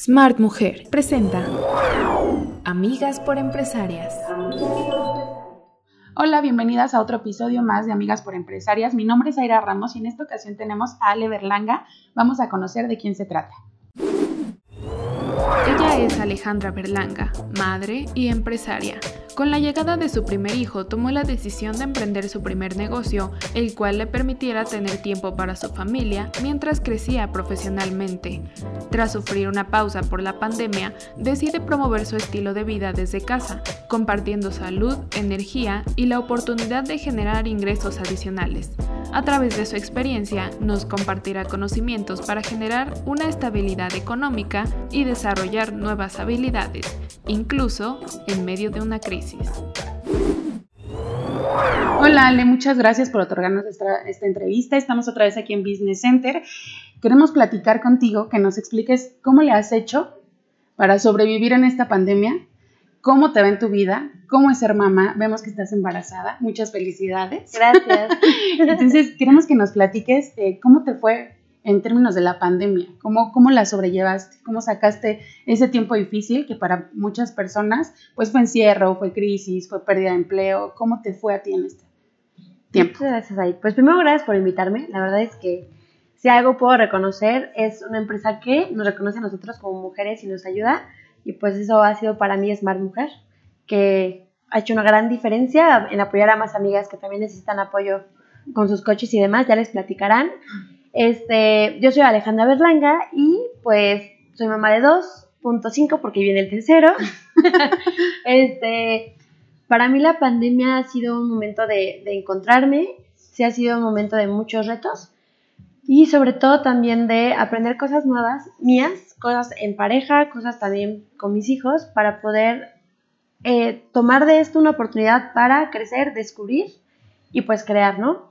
Smart Mujer presenta Amigas por Empresarias. Hola, bienvenidas a otro episodio más de Amigas por Empresarias. Mi nombre es Aira Ramos y en esta ocasión tenemos a Ale Berlanga. Vamos a conocer de quién se trata. Ella es Alejandra Berlanga, madre y empresaria. Con la llegada de su primer hijo tomó la decisión de emprender su primer negocio, el cual le permitiera tener tiempo para su familia mientras crecía profesionalmente. Tras sufrir una pausa por la pandemia, decide promover su estilo de vida desde casa, compartiendo salud, energía y la oportunidad de generar ingresos adicionales. A través de su experiencia, nos compartirá conocimientos para generar una estabilidad económica y desarrollar nuevas habilidades, incluso en medio de una crisis. Hola Ale, muchas gracias por otorgarnos esta, esta, entrevista. Estamos otra vez aquí en Business Center. Queremos platicar contigo, que nos expliques cómo le has hecho para sobrevivir en esta pandemia cómo te va en tu vida, cómo es ser mamá. Vemos que estás embarazada. Muchas felicidades. Gracias. Entonces, queremos que nos platiques eh, cómo te fue en términos de la pandemia, cómo, cómo la sobrellevaste, cómo sacaste ese tiempo difícil que para muchas personas pues fue encierro, fue crisis, fue pérdida de empleo. ¿Cómo te fue a ti en este tiempo? Muchas gracias, ahí. Pues primero, gracias por invitarme. La verdad es que si algo puedo reconocer es una empresa que nos reconoce a nosotros como mujeres y nos ayuda y pues eso ha sido para mí Smart Mujer, que ha hecho una gran diferencia en apoyar a más amigas que también necesitan apoyo con sus coches y demás, ya les platicarán. Este, yo soy Alejandra Berlanga y pues soy mamá de 2.5 porque viene el tercero. este, para mí la pandemia ha sido un momento de, de encontrarme, sí ha sido un momento de muchos retos y sobre todo también de aprender cosas nuevas mías cosas en pareja, cosas también con mis hijos, para poder eh, tomar de esto una oportunidad para crecer, descubrir y pues crear, ¿no?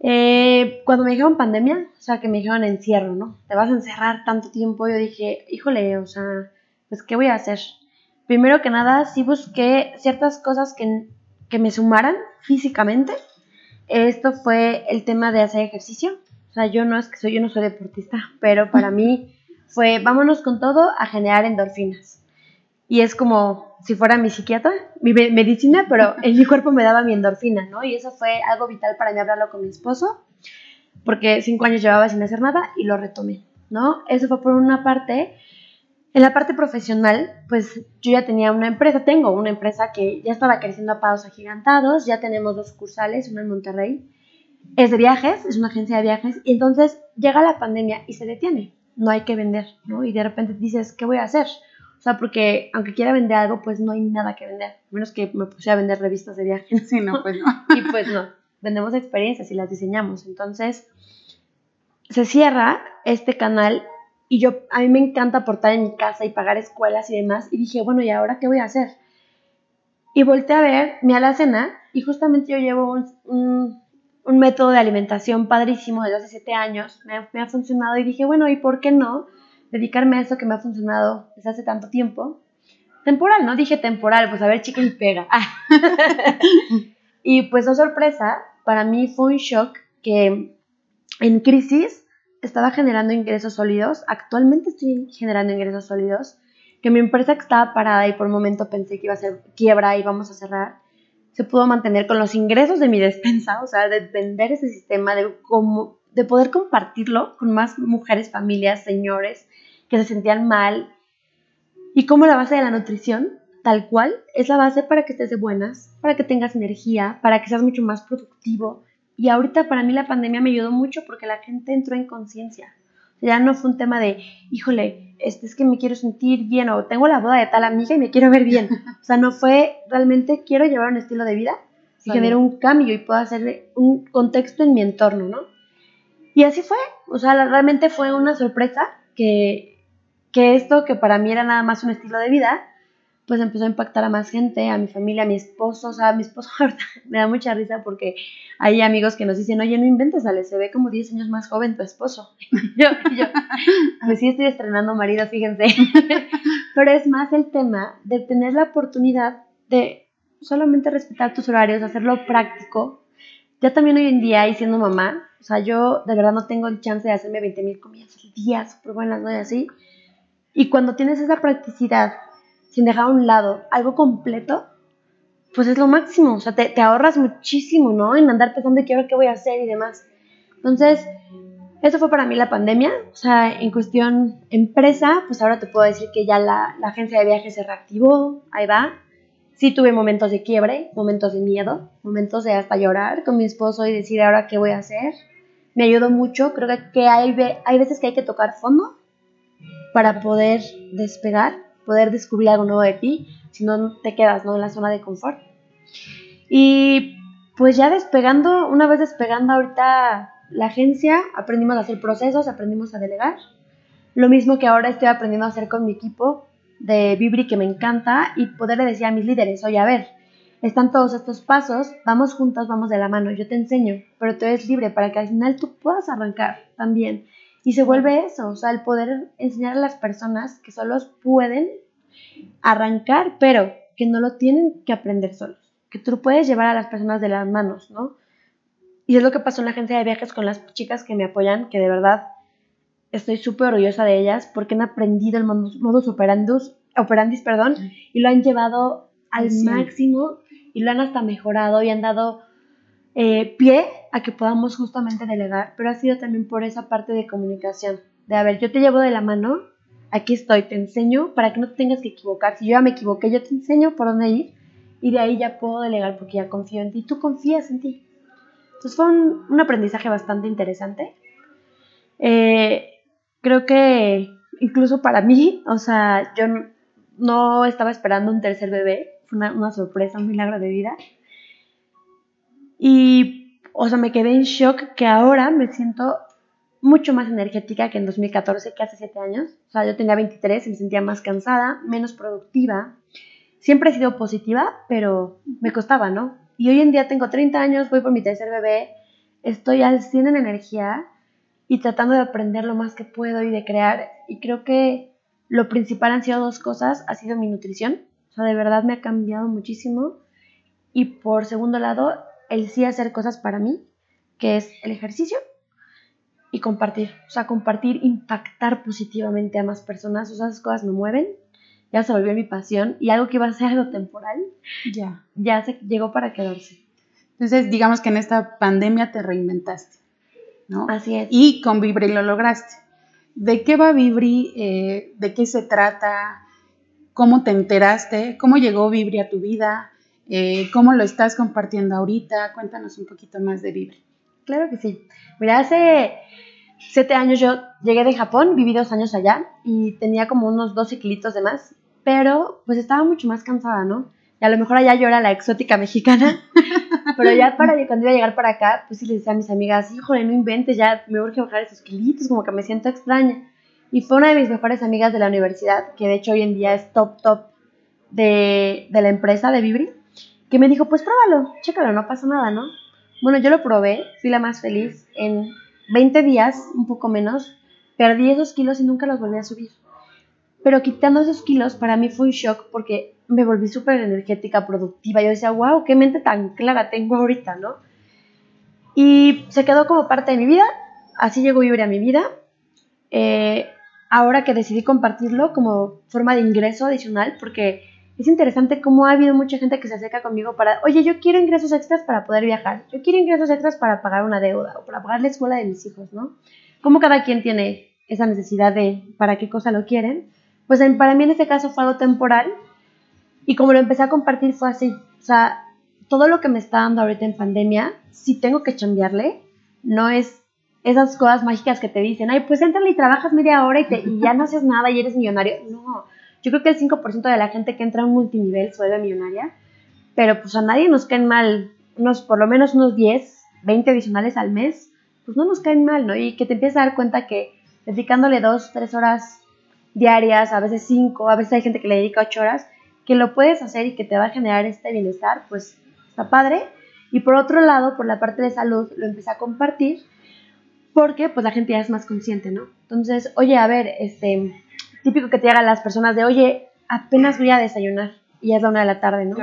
Eh, cuando me dijeron pandemia, o sea, que me dijeron encierro, ¿no? Te vas a encerrar tanto tiempo, yo dije, híjole, o sea, pues, ¿qué voy a hacer? Primero que nada, sí busqué ciertas cosas que, que me sumaran físicamente. Esto fue el tema de hacer ejercicio. O sea, yo no es que soy, yo no soy deportista, pero para mí fue vámonos con todo a generar endorfinas. Y es como si fuera mi psiquiatra, mi medicina, pero en mi cuerpo me daba mi endorfina, ¿no? Y eso fue algo vital para mí hablarlo con mi esposo, porque cinco años llevaba sin hacer nada y lo retomé, ¿no? Eso fue por una parte. En la parte profesional, pues yo ya tenía una empresa, tengo una empresa que ya estaba creciendo a pasos agigantados, ya tenemos dos sucursales, una en Monterrey, es de viajes, es una agencia de viajes, y entonces llega la pandemia y se detiene no hay que vender, ¿no? Y de repente dices, ¿qué voy a hacer? O sea, porque aunque quiera vender algo, pues no hay nada que vender. A menos que me pusiera a vender revistas de viaje. Sí, no, pues no. y pues no. Vendemos experiencias y las diseñamos. Entonces, se cierra este canal y yo, a mí me encanta aportar en mi casa y pagar escuelas y demás. Y dije, bueno, ¿y ahora qué voy a hacer? Y volteé a ver mi alacena y justamente yo llevo un un método de alimentación padrísimo desde hace siete años, me ha, funcionado y dije, bueno, ¿y por qué no dedicarme a eso que me ha funcionado desde hace tanto tiempo? Temporal, ¿no? Dije temporal, pues a ver, chica y pega. y pues, oh sorpresa, para mí fue un shock que en crisis estaba generando ingresos sólidos, actualmente estoy generando ingresos sólidos, que mi empresa estaba parada y por un momento pensé que iba a ser quiebra y vamos a cerrar se pudo mantener con los ingresos de mi despensa, o sea, de vender ese sistema, de, como, de poder compartirlo con más mujeres, familias, señores que se sentían mal. Y como la base de la nutrición, tal cual, es la base para que estés de buenas, para que tengas energía, para que seas mucho más productivo. Y ahorita para mí la pandemia me ayudó mucho porque la gente entró en conciencia. ya no fue un tema de, híjole, este, es que me quiero sentir bien o tengo la boda de tal amiga y me quiero ver bien. O sea, no fue realmente quiero llevar un estilo de vida y generar un cambio y puedo hacer un contexto en mi entorno, ¿no? Y así fue, o sea, realmente fue una sorpresa que, que esto que para mí era nada más un estilo de vida, pues empezó a impactar a más gente, a mi familia, a mi esposo, o sea, a mi esposo me da mucha risa porque hay amigos que nos dicen, oye, no inventes, Ale, se ve como 10 años más joven tu esposo. yo, yo, pues sí estoy estrenando marido, fíjense. Pero es más el tema de tener la oportunidad de solamente respetar tus horarios, hacerlo práctico. Ya también hoy en día, y siendo mamá, o sea, yo de verdad no tengo el chance de hacerme 20 mil comidas al día, súper buenas, ¿no? Y así Y cuando tienes esa practicidad, sin dejar a un lado algo completo, pues es lo máximo. O sea, te, te ahorras muchísimo, ¿no? En andar pensando qué qué voy a hacer y demás. Entonces, eso fue para mí la pandemia. O sea, en cuestión empresa, pues ahora te puedo decir que ya la, la agencia de viajes se reactivó, ahí va. Sí tuve momentos de quiebre, momentos de miedo, momentos de hasta llorar con mi esposo y decir ahora qué voy a hacer. Me ayudó mucho, creo que, hay, hay veces que hay que tocar fondo para poder despegar, poder descubrir algo nuevo de ti, si no te quedas ¿no? en la zona de confort. Y pues ya despegando, una vez despegando ahorita la agencia, aprendimos a hacer procesos, aprendimos a delegar. Lo mismo que ahora estoy aprendiendo a hacer con mi equipo de Vibri que me encanta y poderle decir a mis líderes, oye, a ver, están todos estos pasos, vamos juntos, vamos de la mano, yo te enseño, pero tú eres libre para que al final tú puedas arrancar también. Y se vuelve eso, o sea, el poder enseñar a las personas que solos pueden arrancar, pero que no lo tienen que aprender solos, que tú puedes llevar a las personas de las manos, ¿no? Y es lo que pasó en la agencia de viajes con las chicas que me apoyan, que de verdad estoy súper orgullosa de ellas porque han aprendido el modus, operandus, operandis perdón, y lo han llevado al Sí. máximo y lo han hasta mejorado y han dado eh, pie a que podamos justamente delegar, pero ha sido también por esa parte de comunicación, de a ver, yo te llevo de la mano, aquí estoy, te enseño para que no te tengas que equivocar, si yo ya me equivoqué, yo te enseño por dónde ir y de ahí ya puedo delegar porque ya confío en ti, tú confías en ti. Entonces fue un, un aprendizaje bastante interesante. Eh, creo que incluso para mí, o sea, yo no, no estaba esperando un tercer bebé, fue una, una sorpresa, un milagro de vida. Y, o sea, me quedé en shock que ahora me siento mucho más energética que en 2014, que hace 7 años. O sea, yo tenía 23 y me sentía más cansada, menos productiva. Siempre he sido positiva, pero me costaba, ¿no? Y hoy en día tengo 30 años, voy por mi tercer bebé, estoy al 100 en energía y tratando de aprender lo más que puedo y de crear. Y creo que lo principal han sido dos cosas. Ha sido mi nutrición. O sea, de verdad me ha cambiado muchísimo. Y por segundo lado, el sí hacer cosas para mí, que es el ejercicio y compartir. O sea, compartir, impactar positivamente a más personas. O sea, esas cosas me mueven. Ya se volvió mi pasión y algo que iba a ser algo temporal, Ya. ya se llegó para quedarse. Entonces, digamos que en esta pandemia te reinventaste, ¿no? Así es. Y con Vibri lo lograste. ¿De qué va Vibri? Eh, ¿De qué se trata? ¿Cómo te enteraste? ¿Cómo llegó Vibri a tu vida? Eh, ¿Cómo lo estás compartiendo ahorita? Cuéntanos un poquito más de Vibri. Claro que sí. Mira, hace siete años yo llegué de Japón, viví dos años allá y tenía como unos 12 kilitos de más, pero pues estaba mucho más cansada, ¿no? Y a lo mejor allá yo era la exótica mexicana, pero ya para cuando iba a llegar para acá, pues sí les decía a mis amigas, híjole, no inventes, ya me urge bajar esos kilitos, como que me siento extraña. Y fue una de mis mejores amigas de la universidad, que de hecho hoy en día es top, top de, de la empresa de Vibri, que me dijo, pues pruébalo, chécalo, no pasa nada, ¿no? Bueno, yo lo probé, fui la más feliz. En 20 días, un poco menos, perdí esos kilos y nunca los volví a subir. Pero quitando esos kilos, para mí fue un shock porque me volví súper energética, productiva. Yo decía, wow, qué mente tan clara tengo ahorita, ¿no? Y se quedó como parte de mi vida. Así llegó Vibri a mi vida. Eh, ahora que decidí compartirlo como forma de ingreso adicional, porque es interesante cómo ha habido mucha gente que se acerca conmigo para, oye, yo quiero ingresos extras para poder viajar, yo quiero ingresos extras para pagar una deuda o para pagar la escuela de mis hijos, ¿no? Como cada quien tiene esa necesidad de para qué cosa lo quieren, pues para mí en este caso fue algo temporal. Y como lo empecé a compartir fue así, o sea, todo lo que me está dando ahorita en pandemia, si tengo que chambearle, no es esas cosas mágicas que te dicen, ay, pues entra y trabajas media hora y, te, y ya no haces nada y eres millonario. No, yo creo que el 5% de la gente que entra a un multinivel se vuelve millonaria, pero pues a nadie nos caen mal, unos, por lo menos unos 10, 20 adicionales al mes, pues no nos caen mal, ¿no? Y que te empiezas a dar cuenta que dedicándole 2, 3 horas diarias, a veces 5, a veces hay gente que le dedica 8 horas, que lo puedes hacer y que te va a generar este bienestar, pues está padre. Y por otro lado, por la parte de salud, lo empecé a compartir porque pues la gente ya es más consciente, ¿no? Entonces, oye, a ver, este, típico que te hagan las personas de, oye, apenas voy a desayunar y ya es la una de la tarde, ¿no?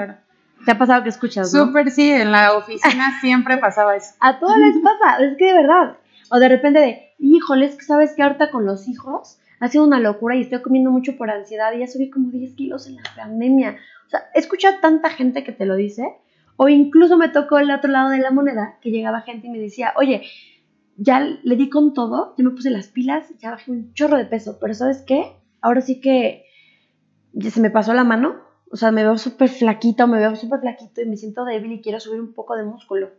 ¿Te ha pasado que escuchas, no? Súper, sí, en la oficina siempre pasaba eso. A todos les pasa, es que de verdad. O de repente de, híjole, es que sabes que ahorita con los hijos ha sido una locura y estoy comiendo mucho por ansiedad y ya subí como 10 kilos en la pandemia. O sea, he escuchado tanta gente que te lo dice, o incluso me tocó el otro lado de la moneda, que llegaba gente y me decía, oye, ya le di con todo, ya me puse las pilas, ya bajé un chorro de peso, pero ¿sabes qué? Ahora sí que se me pasó la mano, o sea, me veo súper flaquito, me veo súper flaquito y me siento débil y quiero subir un poco de músculo.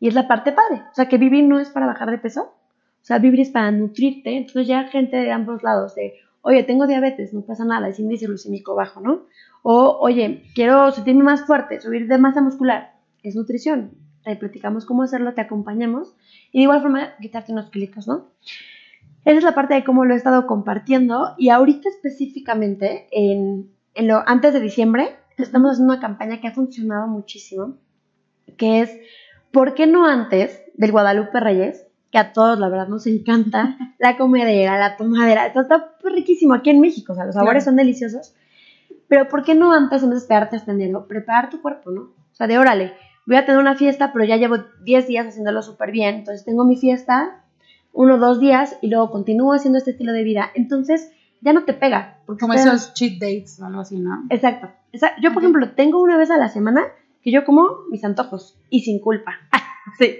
Y es la parte padre, o sea, que vivir no es para bajar de peso, o sea, vivir es para nutrirte, entonces ya gente de ambos lados, de, oye, tengo diabetes, no pasa nada, es índice glucémico bajo, ¿no? O, oye, quiero sentirme más fuerte, subir de masa muscular, es nutrición. Ahí platicamos cómo hacerlo, te acompañamos y de igual forma quitarte unos kilitos, ¿no? Esa es la parte de cómo lo he estado compartiendo y ahorita específicamente, en, en lo, antes de diciembre, estamos haciendo una campaña que ha funcionado muchísimo, que es, ¿por qué no antes del Guadalupe Reyes? Que a todos, la verdad, nos encanta la comedera, la tomadera, está, está riquísimo aquí en México, o sea, los sabores son deliciosos, pero ¿por qué no antes, en vez de esperarte hasta enero, preparar tu cuerpo, ¿no? O sea, de órale, voy a tener una fiesta, pero ya llevo 10 días haciéndolo súper bien, entonces tengo mi fiesta, uno o dos días, y luego continúo haciendo este estilo de vida. Entonces, ya no te pega. Porque Como esos cheat dates o algo así, ¿no? Exacto. Yo, por ejemplo, tengo una vez a la semana que yo como mis antojos y sin culpa. sí,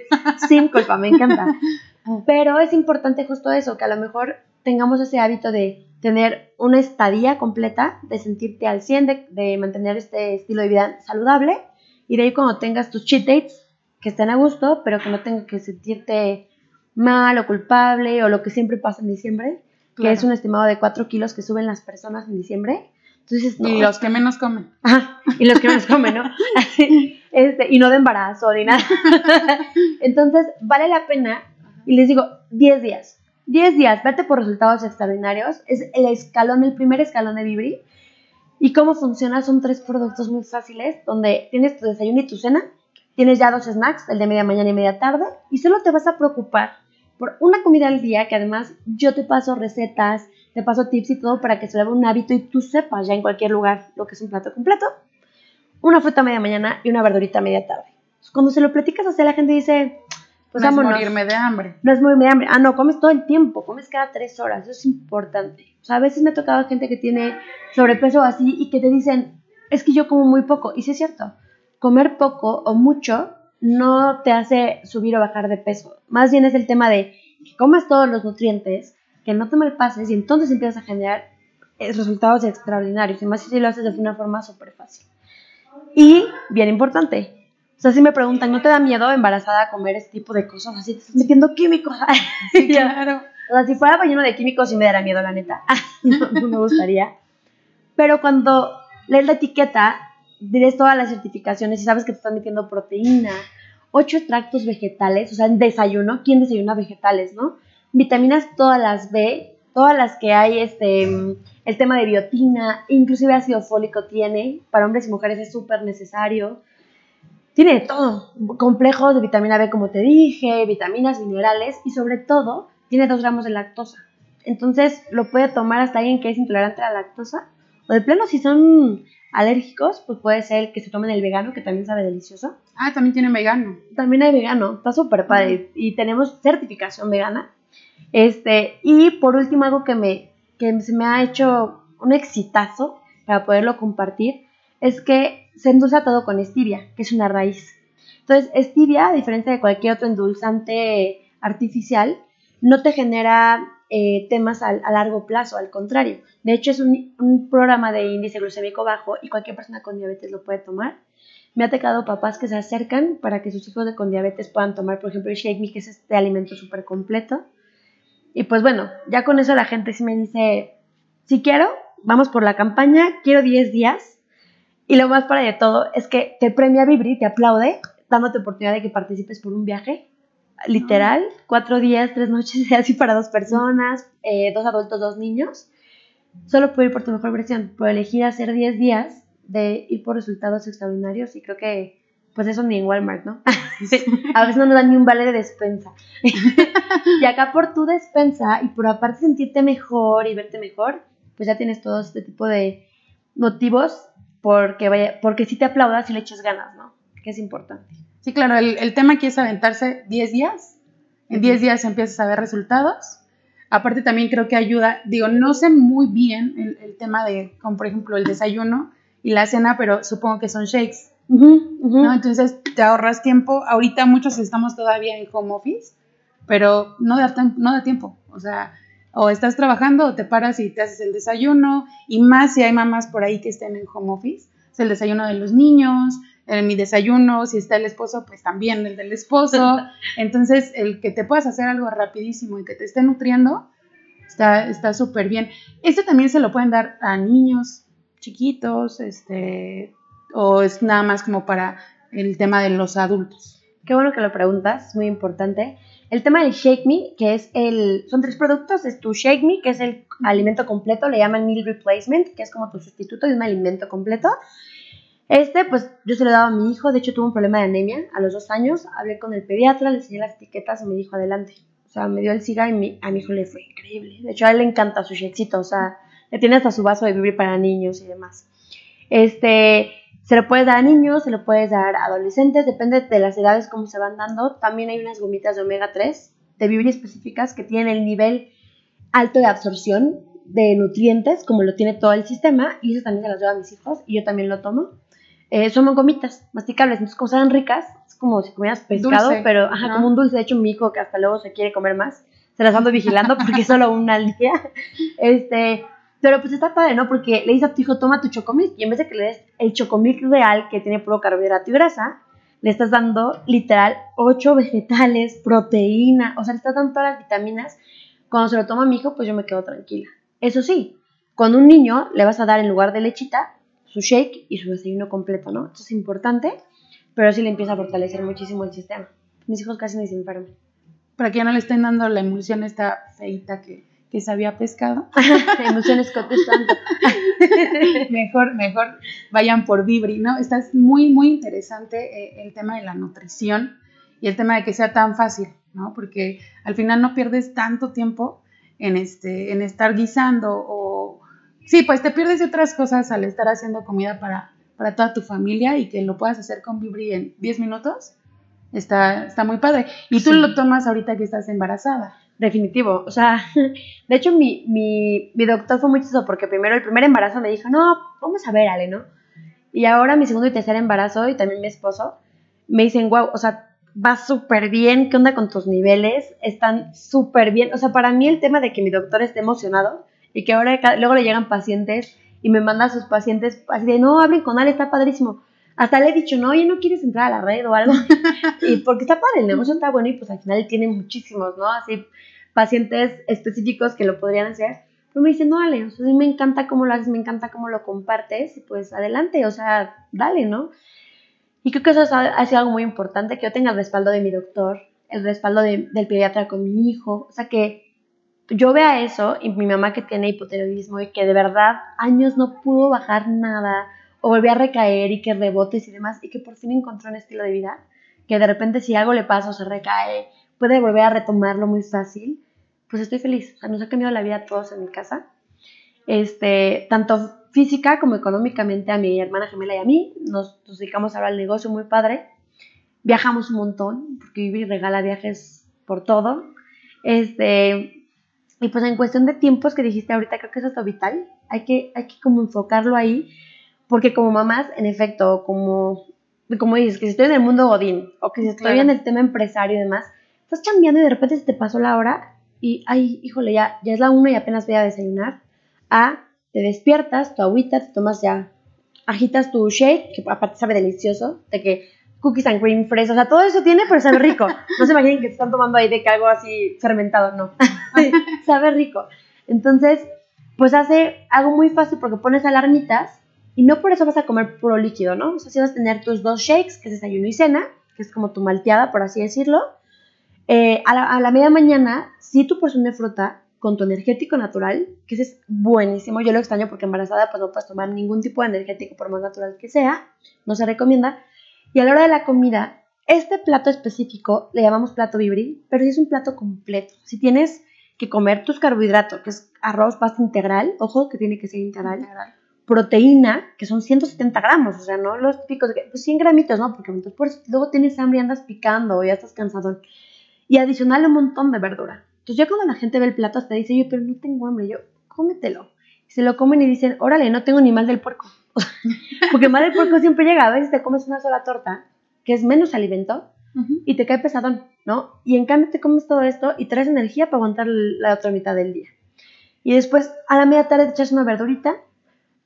sin culpa, me encanta. Pero es importante justo eso, que a lo mejor tengamos ese hábito de tener una estadía completa, de sentirte al 100, de, de mantener este estilo de vida saludable y de ahí cuando tengas tus cheat dates, que estén a gusto, pero que no tengas que sentirte mal o culpable o lo que siempre pasa en diciembre, que es un estimado de 4 kilos que suben las personas en diciembre. Entonces, y los que menos comen. Ajá, y los que menos comen, ¿no? este, y no de embarazo ni nada. Entonces, vale la pena, y les digo, 10 días. 10 días, vete por resultados extraordinarios. Es el escalón, el primer escalón de Vibri. ¿Y cómo funciona? Son tres productos muy fáciles, donde tienes tu desayuno y tu cena, tienes ya dos snacks, el de media mañana y media tarde, y solo te vas a preocupar por una comida al día, que además yo te paso recetas, te paso tips y todo para que se vuelva un hábito y tú sepas ya en cualquier lugar lo que es un plato completo. Una fruta media mañana y una verdurita media tarde. Cuando se lo platicas así, la gente dice, pues no es morirme de hambre. No es morirme de hambre. Ah, no, comes todo el tiempo, comes cada tres horas, eso es importante. O sea, a veces me ha tocado gente que tiene sobrepeso así y que te dicen, es que yo como muy poco. Y sí es cierto, comer poco o mucho no te hace subir o bajar de peso. Más bien es el tema de que comas todos los nutrientes, que no te malpases y entonces empiezas a generar eh, resultados extraordinarios. Y más si lo haces de una forma súper fácil. Y, bien importante, o sea, si me preguntan, ¿no te da miedo embarazada comer este tipo de cosas? Así te estás metiendo químicos. Sí, claro. O sea, si fuera lleno de químicos sí me daría miedo, la neta. no, me gustaría. Pero cuando lees la etiqueta, tienes todas las certificaciones y sabes que te están metiendo proteína, ocho extractos vegetales, o sea, en desayuno, ¿quién desayuna vegetales, no? Vitaminas todas las B, todas las que hay, este, el tema de biotina, inclusive ácido fólico tiene, para hombres y mujeres es súper necesario tiene todo, complejos de vitamina B como te dije, vitaminas, minerales y sobre todo tiene 2 gramos de lactosa. Entonces lo puede tomar hasta alguien que es intolerante a la lactosa o de plano si son alérgicos, pues puede ser que se tomen el vegano que también sabe delicioso. Ah, también tiene vegano. También hay vegano, está súper padre y tenemos certificación vegana. Este, y por último algo que me que se me ha hecho un exitazo para poderlo compartir es que se endulza todo con stevia, que es una raíz. Entonces, stevia, a diferencia de cualquier otro endulzante artificial, no te genera eh, temas a, largo plazo, al contrario. De hecho, es un, programa de índice glucémico bajo y cualquier persona con diabetes lo puede tomar. Me ha tocado papás que se acercan para que sus hijos con diabetes puedan tomar, por ejemplo, el Shake Me, que es este alimento súper completo. Y pues bueno, ya con eso la gente sí me dice, si quiero, vamos por la campaña, quiero 10 días, y lo más para de todo es que te premia Vibri, te aplaude, dándote oportunidad de que participes por un viaje. Literal, cuatro días, tres noches, así para dos personas, eh, dos adultos, dos niños. Solo por ir por tu mejor versión, por elegir hacer 10 días de ir por resultados extraordinarios y creo que pues eso ni en Walmart, ¿no? a veces no nos dan ni un vale de despensa. y acá por tu despensa y por aparte sentirte mejor y verte mejor, pues ya tienes todo este tipo de motivos porque, vaya, porque si te aplaudas y le echas ganas, ¿no? Que es importante. Sí, claro, el, el tema aquí es aventarse 10 días. En 10 días empiezas a ver resultados. Aparte también creo que ayuda, digo, no sé muy bien el, el tema de, como por ejemplo el desayuno y la cena, pero supongo que son shakes. ¿no? Entonces te ahorras tiempo. Ahorita muchos estamos todavía en home office, pero no da, no da tiempo. O sea, o estás trabajando o te paras y te haces el desayuno. Y más si hay mamás por ahí que estén en home office. Es el desayuno de los niños, en mi desayuno, si está el esposo, pues también el del esposo. Entonces, el que te puedas hacer algo rapidísimo y que te esté nutriendo, está súper bien. Esto también se lo pueden dar a niños chiquitos, este, o es nada más como para el tema de los adultos? Qué bueno que lo preguntas, muy importante. El tema del Shake Me, que es el, son tres productos, es tu Shake Me, que es el alimento completo, le llaman Meal Replacement, que es como tu sustituto de un alimento completo. Este, pues yo se lo daba a mi hijo, de hecho tuvo un problema de anemia a los dos años, hablé con el pediatra, le enseñé las etiquetas y me dijo adelante. O sea, me dio el SIGA y a mi hijo le fue increíble. De hecho, a él le encanta su shakecito, o sea, le tiene hasta su vaso de vivir para niños y demás. Este, se lo puedes dar a niños, se lo puedes dar a adolescentes, depende de las edades cómo se van dando. También hay unas gomitas de omega 3 de vivir específicas que tienen el nivel alto de absorción de nutrientes, como lo tiene todo el sistema, y eso también se las doy a mis hijos y yo también lo tomo. Eh, son gomitas masticables, entonces como saben ricas, es como si comieras pescado, pero ajá, como un dulce. De hecho, mi hijo que hasta luego se quiere comer más, se las ando vigilando porque es solo una al día. Este, pero pues está padre, ¿no? Porque le dices a tu hijo, toma tu chocomilk y en vez de que le des el chocomilk real que tiene puro carbohidrato y grasa, le estás dando literal 8 vegetales, proteína, o sea, le estás dando todas las vitaminas. Cuando se lo toma mi hijo, pues yo me quedo tranquila. Eso sí, con un niño le vas a dar en lugar de lechita su shake y su desayuno completo, ¿no? Esto es importante, pero sí le empieza a fortalecer muchísimo el sistema. Mis hijos casi ni se enferman. Para que ya no le estén dando la emulsión esta feita que que sabía pescado. Emociones contestando. mejor, mejor vayan por Vibri, ¿no? Está muy, muy interesante eh, el tema de la nutrición y el tema de que sea tan fácil, ¿no? Porque al final no pierdes tanto tiempo en, este, en estar guisando o... Sí, pues te pierdes de otras cosas al estar haciendo comida para, para toda tu familia y que lo puedas hacer con Vibri en 10 minutos. Está, está muy padre. Y tú lo tomas ahorita que estás embarazada. Definitivo. O sea, de hecho, mi, mi, mi doctor fue muy chistoso porque primero, el primer embarazo me dijo, no, vamos a ver, Ale, ¿no? Y ahora mi segundo y tercer embarazo y también mi esposo me dicen, wow, o sea, va súper bien, ¿qué onda con tus niveles? Están súper bien. O sea, para mí el tema de que mi doctor esté emocionado y que ahora luego le llegan pacientes y me manda a sus pacientes así de, no, hablen con Ale, está padrísimo. Hasta le he dicho, no, oye, ¿no quieres entrar a la red o algo? y porque está padre, el negocio está bueno y pues al final tiene muchísimos, ¿no? Así, pacientes específicos que lo podrían hacer. Pero me dice, no, Ale, o sea, a mí me encanta cómo lo haces, me encanta cómo lo compartes, y pues adelante, o sea, dale, ¿no? Y creo que eso ha sido algo muy importante, que yo tenga el respaldo de mi doctor, el respaldo del pediatra con mi hijo, o sea, que yo vea eso y mi mamá que tiene hipotiroidismo y que de verdad años no pudo bajar nada, o volví a recaer y que rebotes y demás, y que por fin encontró un estilo de vida, que de repente si algo le pasa o se recae, puede volver a retomarlo muy fácil, pues estoy feliz. O sea, nos ha cambiado la vida a todos en mi casa, este, tanto física como económicamente a mi hermana gemela y a mí, nos, dedicamos ahora al negocio muy padre, viajamos un montón, porque Vivi regala viajes por todo, este, y pues en cuestión de tiempos que dijiste ahorita, creo que eso es vital, hay que, hay que como enfocarlo ahí, porque como mamás, en efecto, como, como dices, que si estoy en el mundo godín o que si estoy en el tema empresario y demás, estás cambiando y de repente se te pasó la hora y, ay, híjole, ya, ya es la una y apenas voy a desayunar. A, te despiertas, tu agüita, te tomas ya, agitas tu shake, que aparte sabe delicioso, de que cookies and cream fresh, o sea, todo eso tiene, pero sabe rico. No se imaginen que están tomando ahí de que algo así fermentado, no. sabe rico. Entonces, pues hace algo muy fácil porque pones alarmitas y no por eso vas a comer puro líquido, ¿no? O sea, si vas a tener tus dos shakes, que es desayuno y cena, que es como tu malteada, por así decirlo. Eh, a, la, media mañana, si tu porción de fruta con tu energético natural, que ese es buenísimo. Yo lo extraño porque embarazada pues no puedes tomar ningún tipo de energético por más natural que sea, no se recomienda. Y a la hora de la comida, este plato específico le llamamos plato vibri, pero es un plato completo. Si tienes que comer tus carbohidratos, que es arroz, pasta integral, ojo que tiene que ser integral proteína, que son 170 gramos, o sea, no los típicos, pues 100 gramitos, ¿no? Porque entonces, luego tienes hambre y andas picando o ya estás cansado. Y adicional un montón de verdura. Entonces ya cuando la gente ve el plato hasta dice, yo, pero no tengo hambre, yo, cómetelo. se lo comen y dicen, órale, no tengo ni mal del puerco. Porque mal del puerco siempre llega, a veces te comes una sola torta, que es menos alimento, y te cae pesadón, ¿no? Y en cambio te comes todo esto y traes energía para aguantar la otra mitad del día. Y después a la media tarde te echas una verdurita,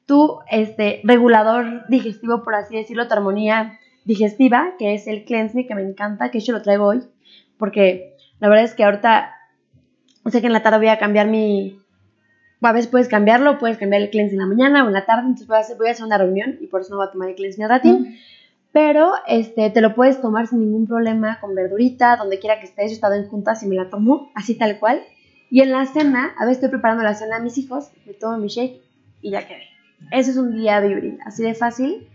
tu este, regulador digestivo, por así decirlo, tu armonía digestiva, que es el Cleanse Me, que me encanta, que yo lo traigo hoy, porque la verdad es que ahorita sé que en la tarde voy a cambiar mi... A veces puedes cambiarlo, puedes cambiar el cleanse en la mañana o en la tarde, entonces voy a hacer, voy a hacer una reunión y por eso no voy a tomar el cleanse mi ratín. Pero este, te lo puedes tomar sin ningún problema, con verdurita, donde quiera que estés. Yo he estado en juntas y me la tomo, así tal cual. Y en la cena, a veces estoy preparando la cena a mis hijos, me tomo mi shake y ya quedé. Ese es un día vibri, así de fácil.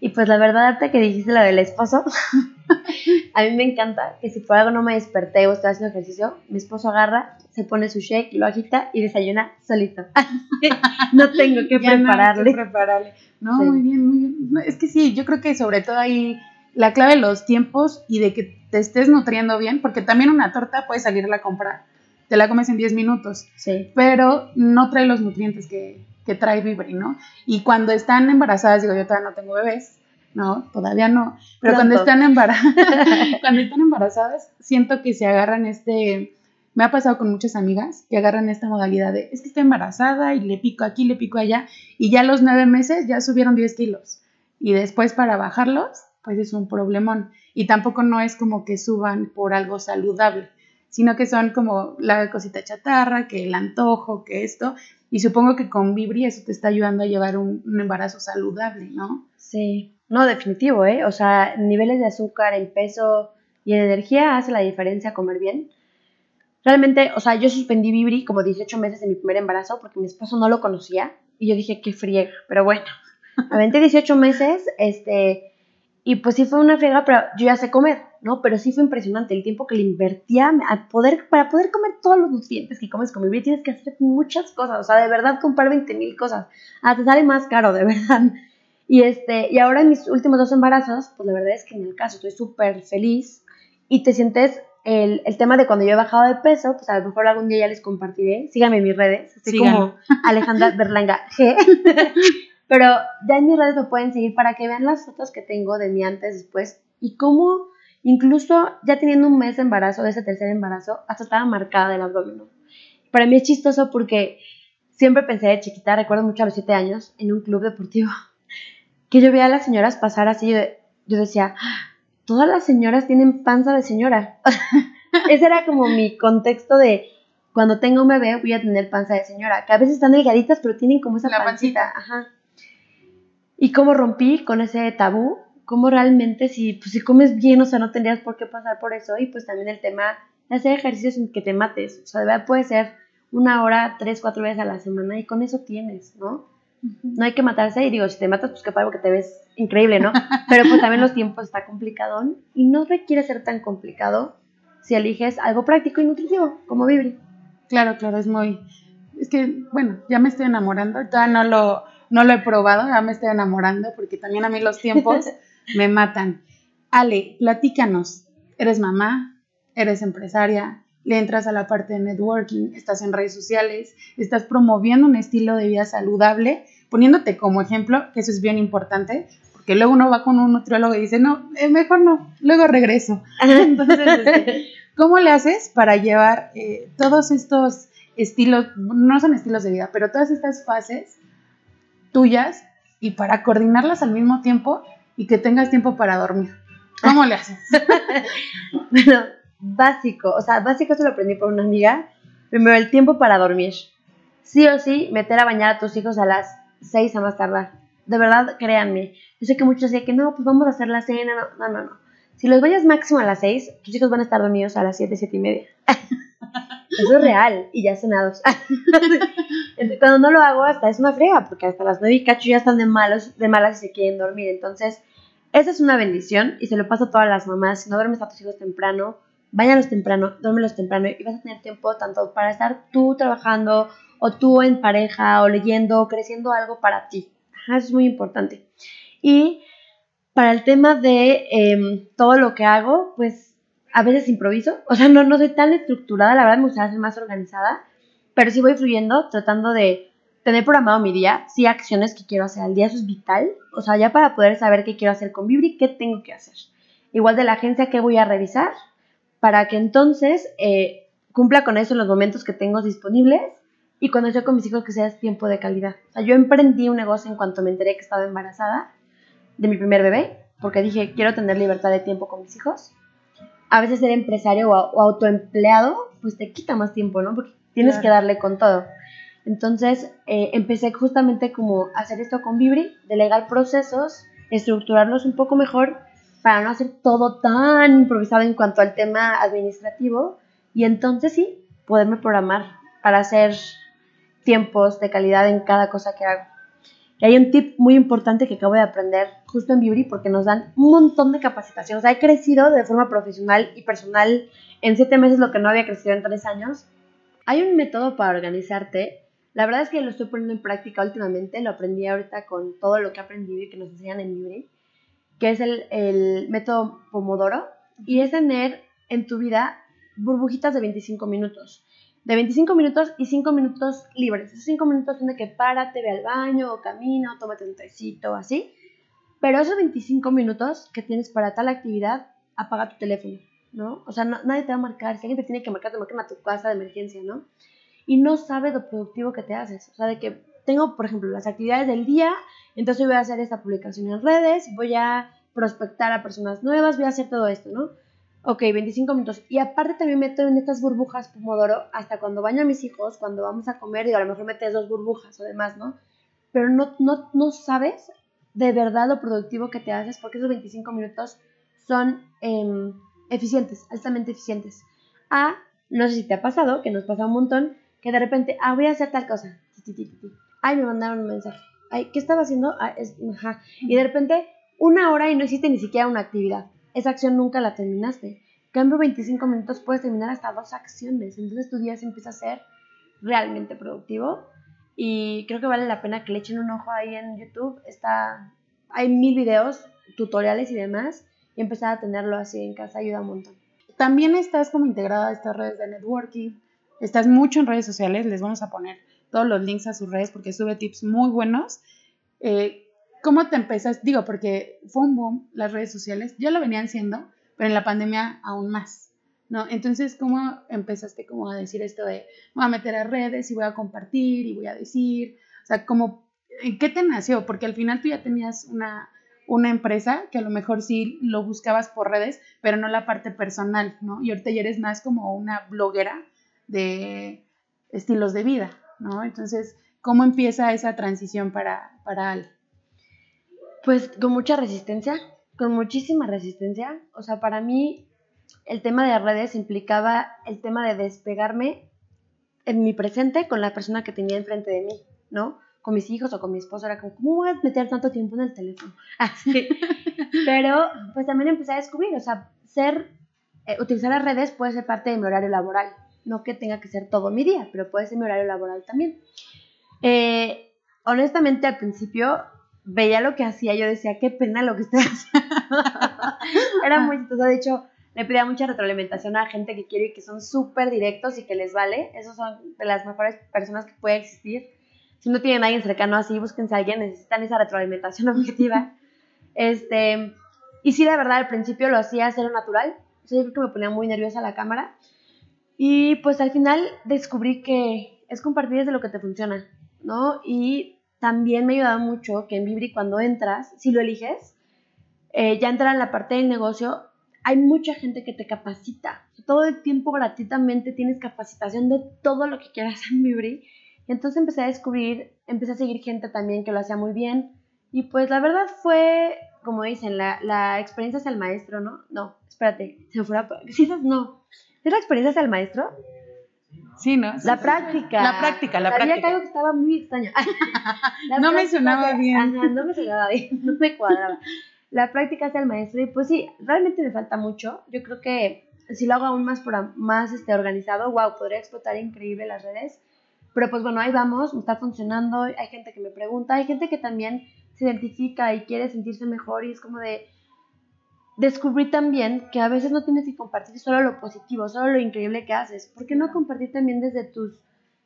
Y pues la verdad, hasta que dijiste la del esposo, a mí me encanta que si por algo no me desperté o estoy haciendo ejercicio, mi esposo agarra, se pone su shake, lo agita y desayuna solito. no tengo que prepararle. No, que prepararle. no muy bien, muy bien. es que sí, yo creo que sobre todo ahí la clave de los tiempos y de que te estés nutriendo bien, porque también una torta puede salir a la compra, te la comes en 10 minutos, sí. pero no trae los nutrientes que, que trae Vibri, ¿no? Y cuando están embarazadas, digo, yo todavía no tengo bebés, no, todavía no, pero cuando están, cuando están embarazadas, siento que se agarran este, me ha pasado con muchas amigas que agarran esta modalidad de, es que estoy embarazada y le pico aquí, le pico allá, y ya a los nueve meses ya subieron 10 kilos, y después para bajarlos, pues es un problemón, y tampoco no es como que suban por algo saludable, sino que son como la cosita chatarra, que el antojo, que esto, y supongo que con Vibri eso te está ayudando a llevar un, embarazo saludable, ¿no? Sí, no, definitivo, ¿eh? O sea, niveles de azúcar, en peso y en energía hace la diferencia comer bien. Realmente, o sea, yo suspendí Vibri como 18 meses de mi primer embarazo porque mi esposo no lo conocía y yo dije, qué friega, pero bueno, aventé 18 meses, este, y pues sí fue una friega, pero yo ya sé comer. ¿No? Pero sí fue impresionante el tiempo que le invertía a poder, para poder comer todos los nutrientes que comes con bebé tienes que hacer muchas cosas, o sea, de verdad comprar 20 mil cosas, ah, te sale más caro, de verdad. Y, este, y ahora en mis últimos dos embarazos, pues la verdad es que en el caso estoy súper feliz y te sientes el, el, tema de cuando yo he bajado de peso, pues a lo mejor algún día ya les compartiré, síganme en mis redes, así como Alejandra Berlanga G. Pero ya en mis redes me pueden seguir para que vean las fotos que tengo de mi antes, después y cómo Incluso ya teniendo un mes de embarazo, de ese tercer embarazo, hasta estaba marcada del abdomen. Para mí es chistoso porque siempre pensé de chiquita, recuerdo mucho a los siete años, en un club deportivo, que yo veía a las señoras pasar así, yo, yo decía, todas las señoras tienen panza de señora. Ese era como mi contexto de cuando tenga un bebé voy a tener panza de señora, que a veces están delgaditas, pero tienen como esa pancita. Ajá. Y cómo rompí con ese tabú cómo realmente si, pues, si comes bien, o sea, no tendrías por qué pasar por eso. Y pues también el tema de hacer ejercicios sin que te mates. O sea, de verdad puede ser una hora, tres, cuatro veces a la semana y con eso tienes, ¿no? No hay que matarse y digo, si te matas, pues que que te ves increíble, ¿no? Pero pues también los tiempos está complicado y no requiere ser tan complicado si eliges algo práctico y nutritivo, como Vibri. Claro, claro, es muy... Es que, bueno, ya me estoy enamorando, todavía no lo, no lo he probado, ya me estoy enamorando porque también a mí los tiempos me matan. Ale, platícanos. Eres mamá, eres empresaria, le entras a la parte de networking, estás en redes sociales, estás promoviendo un estilo de vida saludable, poniéndote como ejemplo, que eso es bien importante, porque luego uno va con un nutriólogo y dice, no, eh, mejor no, luego regreso. Entonces, este, ¿cómo le haces para llevar eh, todos estos estilos, no son estilos de vida, pero todas estas fases tuyas y para coordinarlas al mismo tiempo y que tengas tiempo para dormir. ¿Cómo le haces? bueno, básico, o sea, básico se lo aprendí por una amiga. Primero, el tiempo para dormir. Sí o sí, meter a bañar a tus hijos a las 6 a más tardar. De verdad, créanme. Yo sé que muchos dicen que no, pues vamos a hacer la cena. No, no, no. Si los vayas máximo a las 6, tus hijos van a estar dormidos a las 7, 7 y media. Eso es real y ya cenados. Cuando no lo hago, hasta es una frega, porque hasta las 9 y cacho ya están de, malos, de malas y se quieren dormir. Entonces, esa es una bendición y se lo paso a todas las mamás. Si no duermes a tus hijos temprano, váyalos temprano, duérmelos temprano y vas a tener tiempo tanto para estar tú trabajando o tú en pareja o leyendo o creciendo algo para ti. eso es muy importante. Y para el tema de em, todo lo que hago, pues a veces improviso, o sea, no, no soy tan estructurada, la verdad me gustaría ser más organizada, pero sí voy fluyendo, tratando de tener programado mi día, sí acciones que quiero hacer al día, eso es vital, o sea, ya para poder saber qué quiero hacer con Vibri, qué tengo que hacer. Igual de la agencia, qué voy a revisar, para que entonces eh, cumpla con eso en los momentos que tengo disponibles y cuando estoy con mis hijos que sea tiempo de calidad. O sea, yo emprendí un negocio en cuanto me enteré que estaba embarazada de mi primer bebé, porque dije, quiero tener libertad de tiempo con mis hijos. A veces ser empresario o, autoempleado, pues te quita más tiempo, ¿no? Porque tienes que darle con todo. Entonces eh, empecé justamente como a hacer esto con Vibri, delegar procesos, estructurarlos un poco mejor para no hacer todo tan improvisado en cuanto al tema administrativo y entonces sí, poderme programar para hacer tiempos de calidad en cada cosa que hago. Y hay un tip muy importante que acabo de aprender justo en Vibri porque nos dan un montón de capacitaciones. he crecido de forma profesional y personal en siete meses lo que no había crecido en tres años. Hay un método para organizarte la verdad es que lo estoy poniendo en práctica últimamente, lo aprendí ahorita con todo lo que he aprendido y que nos enseñan en Libre, que es el, método Pomodoro, y es tener en tu vida burbujitas de 25 minutos. De 25 minutos y 5 minutos libres. Esos 5 minutos son de que párate, ve al baño, o camina, o tómate un tecito, así. Pero esos 25 minutos que tienes para tal actividad, apaga tu teléfono, ¿no? O sea, nadie te va a marcar. Si alguien te tiene que marcar, te marcan a tu casa de emergencia, ¿no? y no sabes lo productivo que te haces. O sea, de que tengo, por ejemplo, las actividades del día, entonces voy a hacer esta publicación en redes, voy a prospectar a personas nuevas, voy a hacer todo esto, ¿no? Ok, 25 minutos. Y aparte también meto en estas burbujas Pomodoro hasta cuando baño a mis hijos, cuando vamos a comer, digo, a lo mejor metes dos burbujas o demás, ¿no? Pero no, no, no sabes de verdad lo productivo que te haces porque esos 25 minutos son em, eficientes, altamente eficientes. Ah, no sé si te ha pasado, que nos pasa un montón, que de repente, ah, voy a hacer tal cosa. Ay, me mandaron un mensaje. Ay, ¿qué estaba haciendo? Ah, ajá. Y de repente, una hora y no hiciste ni siquiera una actividad. Esa acción nunca la terminaste. Cambio 25 minutos, puedes terminar hasta dos acciones. Entonces tu día se empieza a ser realmente productivo. Y creo que vale la pena que le echen un ojo ahí en YouTube. Está, hay mil videos, tutoriales y demás. Y empezar a tenerlo así en casa ayuda un montón. También estás como integrada a estas redes de networking Estás mucho en redes sociales, les vamos a poner todos los links a sus redes porque sube tips muy buenos. Eh, ¿Cómo te empezaste? Digo, porque fue un boom las redes sociales, ya lo venían siendo, pero en la pandemia aún más, ¿no? Entonces, ¿cómo empezaste como a decir esto de, voy a meter a redes y voy a compartir y voy a decir? O sea, ¿cómo, ¿en qué te nació? Porque al final tú ya tenías una, una empresa que a lo mejor sí lo buscabas por redes, pero no la parte personal, ¿no? Y ahorita ya eres más como una bloguera de estilos de vida, ¿no? Entonces, ¿cómo empieza esa transición para, para Al? Pues con mucha resistencia, con muchísima resistencia. O sea, para mí el tema de redes implicaba el tema de despegarme en mi presente con la persona que tenía enfrente de mí, ¿no? Con mis hijos o con mi esposo, era como, ¿cómo voy a meter tanto tiempo en el teléfono? Así. Pero pues también empecé a descubrir, o sea, ser, eh, utilizar las redes puede ser parte de mi horario laboral, no que tenga que ser todo mi día, pero puede ser mi horario laboral también. Eh, honestamente, al principio veía lo que hacía, yo decía, qué pena lo que estoy haciendo. Era muy chistoso, de hecho, le pedía mucha retroalimentación a gente que quiero y que son súper directos y que les vale. Esos son de las mejores personas que puede existir. Si no tienen a alguien cercano así, búsquense a alguien, necesitan esa retroalimentación objetiva. este, y sí, la verdad, al principio lo hacía cero natural. O sea, yo creo que me ponía muy nerviosa la cámara. Y pues al final descubrí que es compartir desde lo que te funciona, ¿no? Y también me ha ayudado mucho que en Vibri cuando entras, si lo eliges, eh, ya entrar en la parte del negocio, hay mucha gente que te capacita. Todo el tiempo gratuitamente tienes capacitación de todo lo que quieras en Vibri. Y entonces empecé a descubrir, empecé a seguir gente también que lo hacía muy bien. Y pues la verdad fue, como dicen, la, la experiencia es el maestro, ¿no? No, espérate, se me fue la... Sí, no, ¿Es la experiencia hacia el maestro? Sí, ¿no? La práctica. La práctica, la Sabía práctica. que algo que estaba muy extraño. no me sonaba bien. no me sonaba bien, no me cuadraba. La práctica hacia el maestro y pues sí, realmente me falta mucho. Yo creo que si lo hago aún más, por, más este, organizado, wow, podría explotar increíble las redes. Pero pues bueno, ahí vamos, me está funcionando, hay gente que me pregunta, hay gente que también se identifica y quiere sentirse mejor y es como de, descubrí también que a veces no tienes que compartir solo lo positivo, solo lo increíble que haces. ¿Por qué no compartir también desde tus,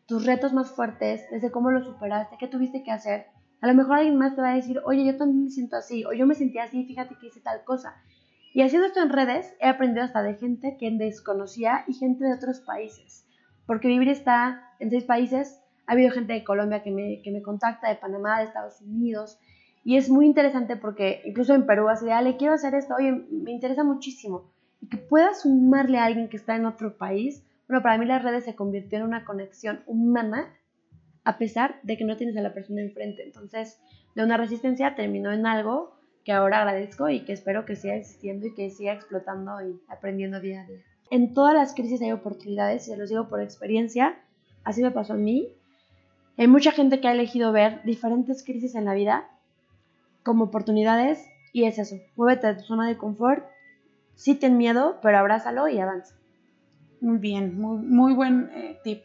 tus retos más fuertes, desde cómo lo superaste, qué tuviste que hacer? A lo mejor alguien más te va a decir, oye, yo también me siento así, o yo me sentí así, fíjate que hice tal cosa. Y haciendo esto en redes, he aprendido hasta de gente que desconocía y gente de otros países. Porque vivir está en seis países. Ha habido gente de Colombia que me, que me contacta, de Panamá, de Estados Unidos, y es muy interesante porque incluso en Perú, así de, Ale, quiero hacer esto, oye, me interesa muchísimo. Y que puedas sumarle a alguien que está en otro país. Bueno, para mí las redes se convirtió en una conexión humana a pesar de que no tienes a la persona enfrente. Entonces, de una resistencia terminó en algo que ahora agradezco y que espero que siga existiendo y que siga explotando y aprendiendo día a día. En todas las crisis hay oportunidades, y se los digo por experiencia, así me pasó a mí. Hay mucha gente que ha elegido ver diferentes crisis en la vida como oportunidades y es eso, muévete de tu zona de confort, sí ten miedo, pero abrázalo y avanza. Muy bien, muy, muy buen eh, tip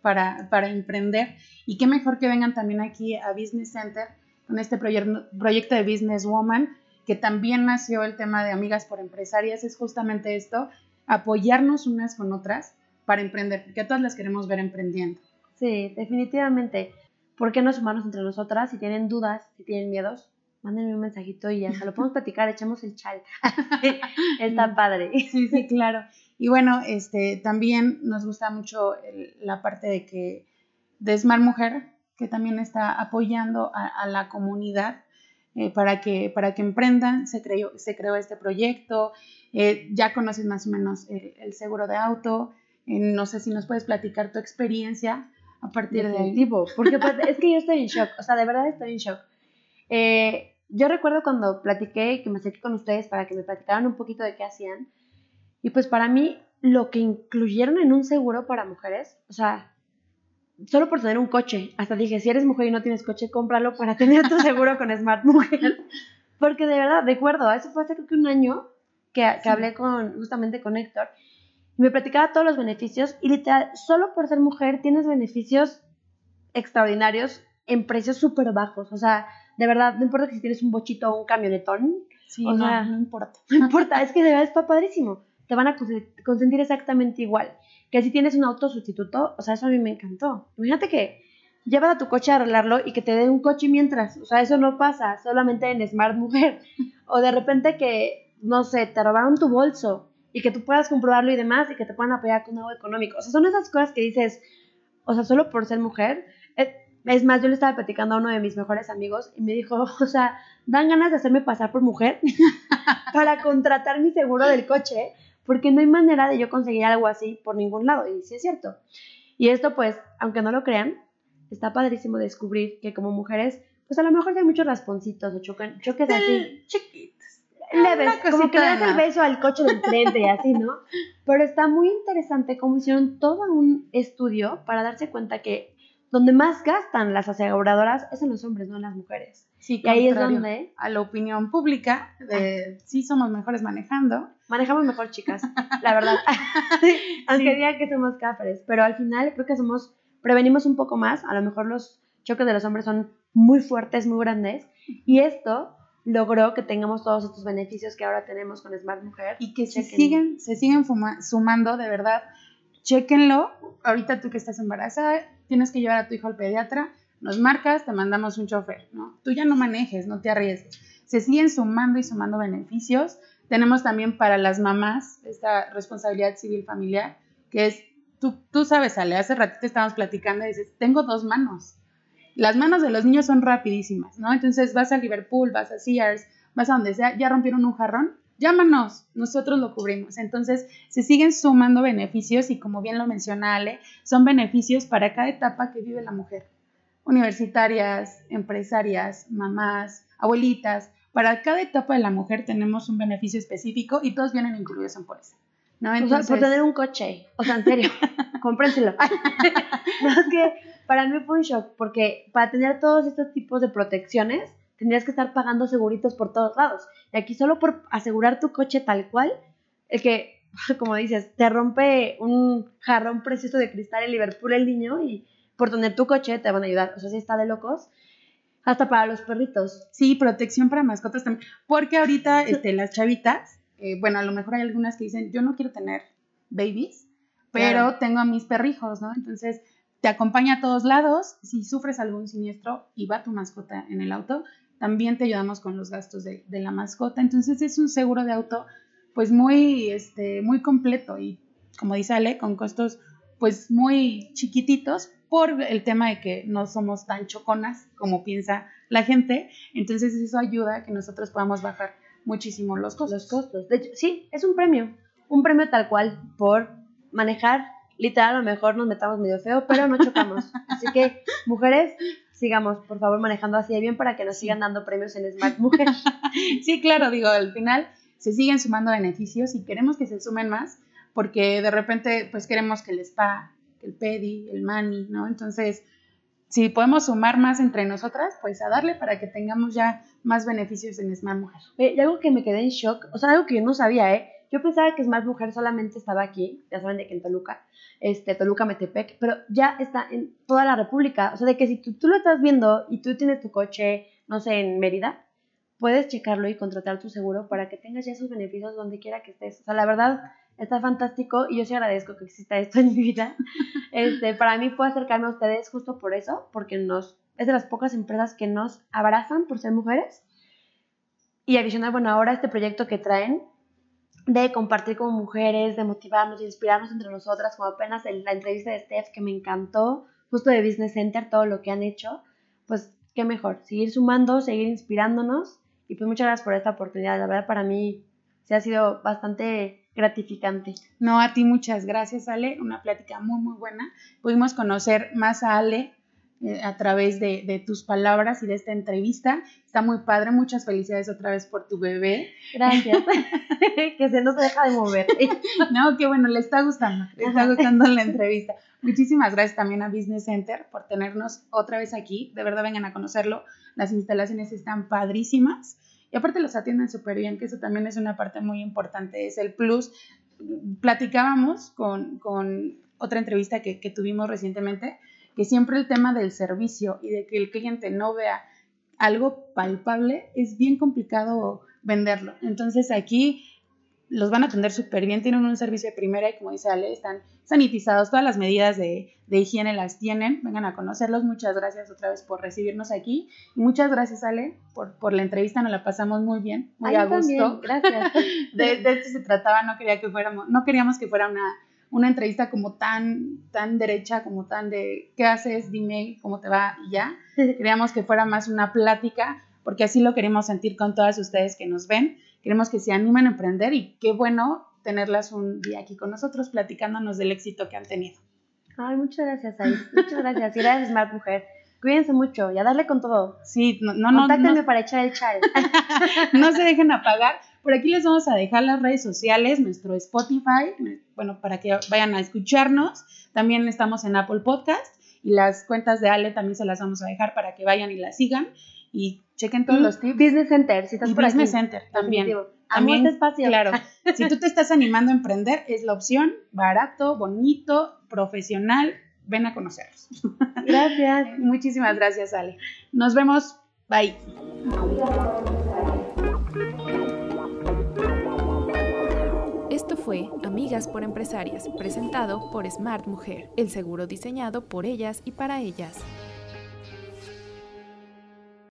para, para, emprender y qué mejor que vengan también aquí a Business Center con este proyecto de Business Woman, que también nació el tema de Amigas por Empresarias, es justamente esto, apoyarnos unas con otras para emprender, porque todas las queremos ver emprendiendo. Sí, definitivamente. ¿Por qué no sumarnos entre nosotras? Si tienen dudas, si tienen miedos, mándenme un mensajito y ya se lo podemos platicar, echamos el chal. Está padre. Sí, sí, claro. Y bueno, este, también nos gusta mucho la parte de que de Smart Mujer, que también está apoyando a, la comunidad eh, para, que, para que emprendan. Se creó, se creó este proyecto. Eh, ya conoces más o menos el, seguro de auto. Eh, no sé si nos puedes platicar tu experiencia a partir de ahí. Porque pues, es que yo estoy en shock. O sea, de verdad estoy en shock. Eh, yo recuerdo cuando platiqué, que me acerqué con ustedes para que me platicaran un poquito de qué hacían. Y pues para mí, lo que incluyeron en un seguro para mujeres, o sea, solo por tener un coche, hasta dije, si eres mujer y no tienes coche, cómpralo para tener tu seguro con Smart Mujer. Porque de verdad, recuerdo, eso fue hace creo que un año que, que hablé con, justamente con Héctor, y me platicaba todos los beneficios, y literal, solo por ser mujer tienes beneficios extraordinarios en precios súper bajos. O sea, de verdad, no importa que si tienes un bochito o un camionetón. Sí, o no, sea, no importa. No importa, es que de verdad está padrísimo. Te van a consentir exactamente igual. Que si tienes un auto sustituto, o sea, eso a mí me encantó. Imagínate que llevas a tu coche a arreglarlo y que te den un coche mientras. O sea, eso no pasa solamente en Smart Mujer. O de repente que, no sé, te robaron tu bolso y que tú puedas comprobarlo y demás y que te puedan apoyar con algo económico. O sea, son esas cosas que dices, o sea, solo por ser mujer. Eh, es más, yo le estaba platicando a uno de mis mejores amigos y me dijo, o sea, dan ganas de hacerme pasar por mujer para contratar mi seguro del coche, porque no hay manera de yo conseguir algo así por ningún lado. Y sí es cierto. Y esto, pues, aunque no lo crean, está padrísimo descubrir que como mujeres, pues a lo mejor hay muchos rasponcitos o choques, choques así. Chiquitos. Leves, como que le das el beso al coche del frente y así, ¿no? Pero está muy interesante cómo hicieron todo un estudio para darse cuenta que donde más gastan las aseguradoras es en los hombres, no en las mujeres. Sí, y ahí es donde... A la opinión pública, de sí somos mejores manejando. Manejamos mejor, chicas, la verdad. Aunque digan que somos cafres, pero al final creo que somos, prevenimos un poco más, a lo mejor los choques de los hombres son muy fuertes, muy grandes, y esto logró que tengamos todos estos beneficios que ahora tenemos con Smart Mujer. Y que se siguen, se siguen sumando, de verdad, chéquenlo. Ahorita tú que estás embarazada, tienes que llevar a tu hijo al pediatra, nos marcas, te mandamos un chofer, ¿no? Tú ya no manejes, no te arriesgues. Se siguen sumando y sumando beneficios. Tenemos también para las mamás esta responsabilidad civil familiar, que es, tú, tú sabes, Ale, hace ratito estábamos platicando y dices, tengo dos manos. Las manos de los niños son rapidísimas, ¿no? Entonces vas a Liverpool, vas a Sears, vas a donde sea, ya rompieron un jarrón, llámanos, nosotros lo cubrimos. Entonces, se siguen sumando beneficios y como bien lo menciona Ale, son beneficios para cada etapa que vive la mujer. Universitarias, empresarias, mamás, abuelitas, para cada etapa de la mujer tenemos un beneficio específico y todos vienen incluidos en póliza. ¿no? Entonces, por tener un coche, o sea, en serio, cómprenselo. no, es que para mí fue un shock, porque para tener todos estos tipos de protecciones, tendrías que estar pagando seguritos por todos lados. Y aquí solo por asegurar tu coche tal cual, el que, como dices, te rompe un jarrón precioso de cristal en Liverpool el niño y por tener tu coche te van a ayudar. O sea, sí está de locos. Hasta para los perritos. Sí, protección para mascotas también. Porque ahorita este, las chavitas eh, bueno, a lo mejor hay algunas que dicen, yo no quiero tener babies, pero tengo a mis perrijos, ¿no? Entonces, te acompaña a todos lados. Si sufres algún siniestro y va tu mascota en el auto, también te ayudamos con los gastos de, de la mascota. Entonces, es un seguro de auto, pues muy, este, muy completo y, como dice Ale, con costos, pues muy chiquititos por el tema de que no somos tan choconas como piensa la gente. Entonces, eso ayuda a que nosotros podamos bajar muchísimo los costos. Los costos. De hecho, sí, es un premio. Un premio tal cual por manejar. Literal, a lo mejor nos metamos medio feo, pero no chocamos. Así que, mujeres, sigamos, por favor, manejando así de bien para que nos sigan dando premios en Smart Mujer. sí, claro, digo, al final se siguen sumando beneficios y queremos que se sumen más porque de repente, pues queremos que el spa, el pedi, el mani, ¿no? Entonces, si podemos sumar más entre nosotras, pues a darle para que tengamos ya más beneficios en Smart Mujer. y algo que me quedé en shock, o sea, algo que yo no sabía, ¿eh? Yo pensaba que Smart Mujer solamente estaba aquí, ya saben de que en Toluca, este, Toluca Metepec, pero ya está en toda la República. O sea, de que si tú, tú lo estás viendo y tú tienes tu coche, no sé, en Mérida, puedes checarlo y contratar tu seguro para que tengas ya esos beneficios donde quiera que estés. O sea, la verdad, está fantástico y yo sí agradezco que exista esto en mi vida. Este, para mí fue acercarme a ustedes justo por eso, porque nos, es de las pocas empresas que nos abrazan por ser mujeres. Y adicional, bueno, ahora este proyecto que traen de compartir como mujeres, de motivarnos, de inspirarnos entre nosotras, como apenas en la entrevista de Steph que me encantó, justo de Business Center, todo lo que han hecho, pues qué mejor, seguir sumando, seguir inspirándonos y pues muchas gracias por esta oportunidad, la verdad para mí se ha sido bastante gratificante. No, a ti muchas gracias Ale, una plática muy muy buena, pudimos conocer más a Ale a través de, tus palabras y de esta entrevista. Está muy padre, muchas felicidades otra vez por tu bebé. Gracias. que se nos deja de mover. no, qué bueno, le está gustando, le está gustando la entrevista. Muchísimas gracias también a Business Center por tenernos otra vez aquí. De verdad, vengan a conocerlo. Las instalaciones están padrísimas. Y aparte los atienden súper bien, que eso también es una parte muy importante, es el plus. Platicábamos con, otra entrevista que, que tuvimos recientemente que siempre el tema del servicio y de que el cliente no vea algo palpable es bien complicado venderlo. Entonces aquí los van a atender súper bien, tienen un servicio de primera y como dice Ale, están sanitizados, todas las medidas de, higiene las tienen, vengan a conocerlos, muchas gracias otra vez por recibirnos aquí y muchas gracias Ale por, por la entrevista, nos la pasamos muy bien, muy a gusto. gracias. De, de esto se trataba, no quería que fuéramos, no queríamos que fuera una una entrevista como tan, tan derecha, como tan de qué haces, dime cómo te va y ya. Queríamos que fuera más una plática, porque así lo queremos sentir con todas ustedes que nos ven. Queremos que se animen a emprender y qué bueno tenerlas un día aquí con nosotros platicándonos del éxito que han tenido. Ay, muchas gracias, Ais. Muchas gracias. Y gracias, Smart Mujer. Cuídense mucho y a darle con todo. Sí, no, no, Contáctenme para echar el chal. no se dejen apagar. Por aquí les vamos a dejar las redes sociales, nuestro Spotify, bueno, para que vayan a escucharnos. También estamos en Apple Podcast y las cuentas de Ale también se las vamos a dejar para que vayan y las sigan y chequen todos los tips. Business Center, si estás y Business Center también. También, este espacio. claro. si tú te estás animando a emprender, es la opción, barato, bonito, profesional. Ven a conocerlos. Gracias. Muchísimas gracias, Ale. Nos vemos. Bye. Esto fue Amigas por Empresarias, presentado por Smart Mujer, el seguro diseñado por ellas y para ellas.